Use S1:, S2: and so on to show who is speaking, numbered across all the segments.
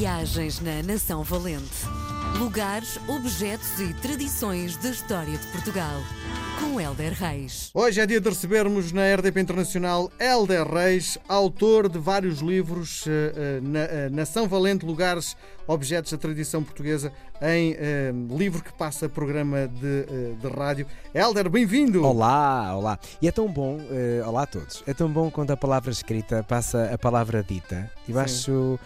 S1: Viagens na Nação Valente. Lugares, objetos e tradições da história de Portugal. Com Helder Reis.
S2: Hoje é dia de recebermos na RDP Internacional Helder Reis, autor de vários livros eh, eh, na, eh, Nação Valente, Lugares, Objetos da Tradição Portuguesa, em livro que passa programa de, de rádio. Helder, bem-vindo!
S3: Olá, olá. E é tão bom, eh, olá a todos, é tão bom quando a palavra escrita passa a palavra dita. Eu
S2: Sim.
S3: acho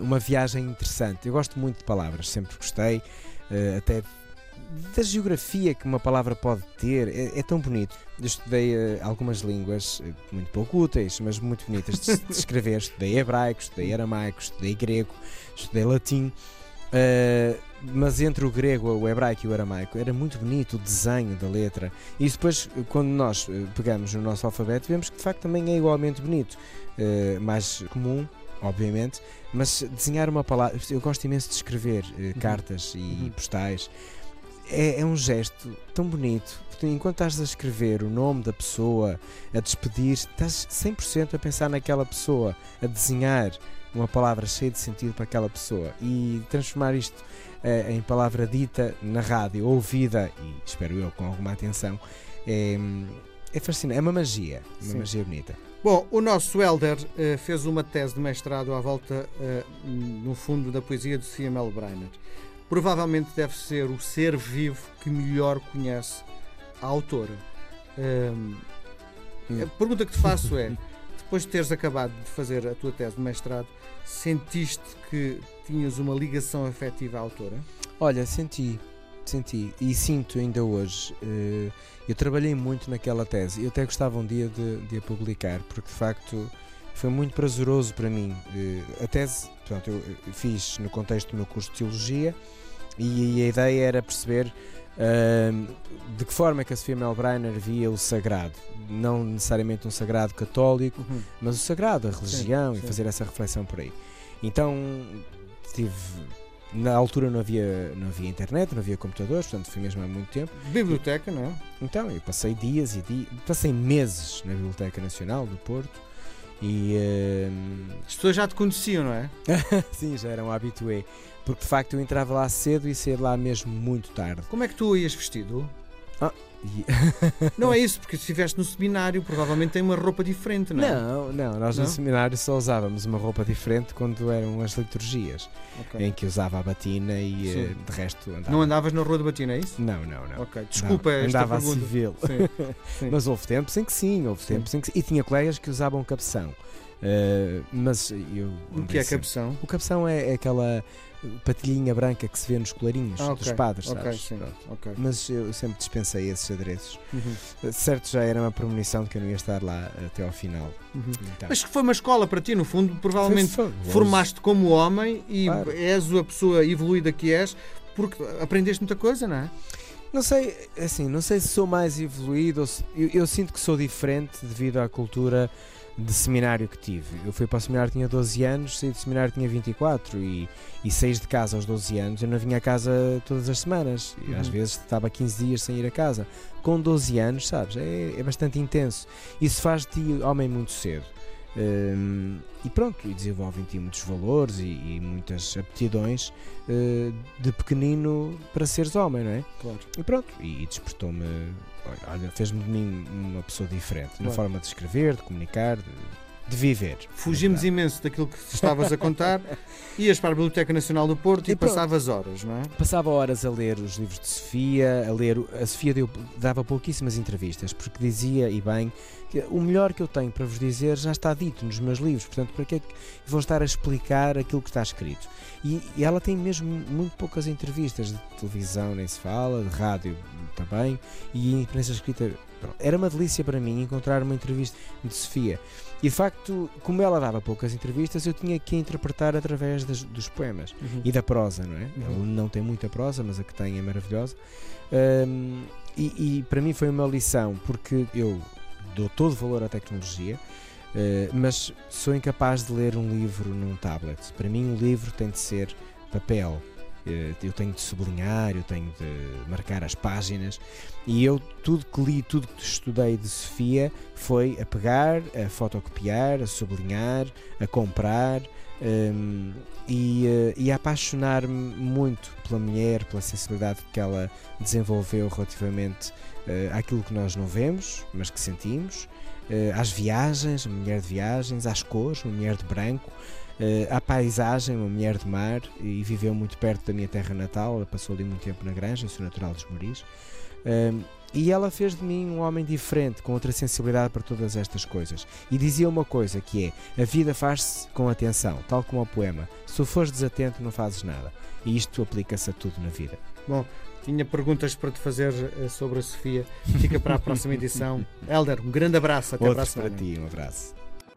S3: uma viagem interessante. Eu gosto muito de palavras, sempre gostei, eh, até da geografia que uma palavra pode ter, é, é tão bonito. Eu estudei eh, algumas línguas eh, muito pouco úteis, mas muito bonitas de, de escrever. Estudei hebraico, estudei aramaico, estudei grego, estudei latim. Uh, mas entre o grego, o hebraico e o aramaico era muito bonito o desenho da letra. E depois, quando nós uh, pegamos no nosso alfabeto, vemos que de facto também é igualmente bonito. Uh, mais comum, obviamente, mas desenhar uma palavra. Eu gosto imenso de escrever uh, cartas e
S2: Uhum.
S3: postais. É, é um gesto tão bonito. Enquanto estás a escrever o nome da pessoa, a despedir, estás 100% a pensar naquela pessoa, a desenhar uma palavra cheia de sentido para aquela pessoa e transformar isto eh, em palavra dita na rádio, ouvida e espero eu com alguma atenção, é, é fascinante. É uma magia, uma
S2: Sim.
S3: magia bonita.
S2: Bom, o nosso Helder eh, fez uma tese de mestrado à volta, eh, no fundo, da poesia de Mel Breiner. Provavelmente deve ser o ser vivo que melhor conhece a autora.
S3: Hum.
S2: a pergunta que te faço é: depois de teres acabado de fazer a tua tese de mestrado, sentiste que tinhas uma ligação afetiva à autora?
S3: Olha, senti, senti e sinto ainda hoje. eh, eu trabalhei muito naquela tese. Eu até gostava um dia de, de a publicar, porque de facto foi muito prazeroso para mim. Eh, a tese, portanto, eu eu fiz no contexto do meu curso de Teologia e, a ideia era perceber ahm, de que forma é que a Sofia Melbreiner via o sagrado. Não necessariamente um sagrado católico, mas o sagrado, a religião
S2: sim.
S3: e fazer essa reflexão por aí. Então tive. Na altura não havia, não havia internet, não havia computadores, portanto foi mesmo há muito tempo.
S2: Biblioteca, não é?
S3: Então eu passei dias e dias, passei meses na Biblioteca Nacional do Porto e ehm,
S2: As pessoas já te conheciam, não é?
S3: sim, já era um habitué, porque de facto eu entrava lá cedo e saía lá mesmo muito tarde.
S2: Como é que tu ias vestido?
S3: E-
S2: Não é isso, porque se estiveste no seminário, provavelmente tem uma roupa diferente, não é?
S3: Não, não, nós
S2: Não?
S3: no seminário só usávamos uma roupa diferente quando eram as liturgias,
S2: Ok.
S3: em que usava a batina e
S2: Sim.
S3: eh, de resto andava.
S2: Não andavas na Rua de Batina, é isso?
S3: Não, não, não.
S2: Desculpa
S3: Não,
S2: esta
S3: andava a
S2: pergunta.
S3: civil.
S2: Sim, sim.
S3: Mas houve tempos em que sim, houve
S2: Sim.
S3: tempos em que sim. E tinha colegas que usavam cabeção. Uh, mas eu.
S2: O que é cabeção?
S3: O cabeção é, é aquela patilhinha branca que se vê nos colarinhos
S2: Ah,
S3: dos
S2: ok,
S3: padres,
S2: Ok,
S3: sabes?
S2: sim.
S3: Pronto.
S2: ok.
S3: Mas eu sempre dispensei esses adereços.
S2: Uhum,
S3: Certo, já era uma premonição de que eu não ia estar lá até ao final.
S2: uhum.
S3: Então,
S2: Mas que foi uma escola para ti, no fundo, provavelmente
S3: foi
S2: formaste como homem e
S3: Claro.
S2: és a pessoa evoluída que és, porque aprendeste muita coisa, não é?
S3: Não sei, assim, não sei se sou mais evoluído ou se, eu, eu sinto que sou diferente devido à cultura de seminário que tive. Eu fui para o seminário tinha 12 anos, saí do seminário tinha 24 e, e saí de casa aos 12 anos. Eu não vinha a casa todas as semanas e às
S2: Uhum.
S3: vezes estava 15 dias sem ir a casa. Com 12 anos, sabes, é, é bastante intenso. Isso faz de ti homem muito cedo. Hum, e pronto, e desenvolve em ti muitos valores e, e muitas aptidões eh, de pequenino para seres homem, não é?
S2: Claro.
S3: E pronto, e, e despertou-me, olha, fez-me de mim uma pessoa diferente, na
S2: Claro.
S3: forma de escrever, de comunicar, de, de viver.
S2: Fugimos
S3: verdade.
S2: imenso daquilo que estavas a contar. Ias para a Biblioteca Nacional do Porto e,
S3: E
S2: passavas horas, não é?
S3: Passava horas a ler os livros de Sofia, a ler. A Sofia deu- dava pouquíssimas entrevistas, porque dizia, e bem, que o melhor que eu tenho para vos dizer já está dito nos meus livros, portanto, para que é que vou estar a explicar aquilo que está escrito? E, e ela tem mesmo muito poucas entrevistas de televisão, nem se fala, de rádio também, e imprensa escrita. Era uma delícia para mim encontrar uma entrevista de Sofia. E de facto, como ela dava poucas entrevistas, eu tinha que interpretar através das- dos poemas e da prosa, não é?
S2: Uhum.
S3: Ele não tem muita prosa, mas a que tem é maravilhosa. Ahm, e, e para mim foi uma lição, porque eu dou todo valor à tecnologia, eh, mas sou incapaz de ler um livro num tablet. Para mim, um livro tem de ser papel. Eh, Eu tenho de sublinhar, eu tenho de marcar as páginas. E eu tudo que li, tudo que estudei de Sofia foi a pegar, a fotocopiar, a sublinhar, a comprar, Um, e, uh, e a apaixonar-me muito pela mulher, pela sensibilidade que ela desenvolveu relativamente uh, àquilo que nós não vemos, mas que sentimos, uh, às viagens, uma mulher de viagens, às cores, uma mulher de branco, à paisagem, uma mulher de mar, e viveu muito perto da minha terra natal, ela passou ali muito tempo na granja, sou natural dos Moris. E ela fez de mim um homem diferente, com outra sensibilidade para todas estas coisas. E dizia uma coisa que é: a vida faz-se com atenção, tal como o poema. Se fores desatento, não fazes nada. E isto aplica-se a tudo na vida.
S2: Bom, tinha perguntas para te fazer eh, sobre a Sofia. Fica para a próxima edição. Helder, um grande abraço. Até
S3: Outros
S2: para a
S3: semana. para ti, um abraço.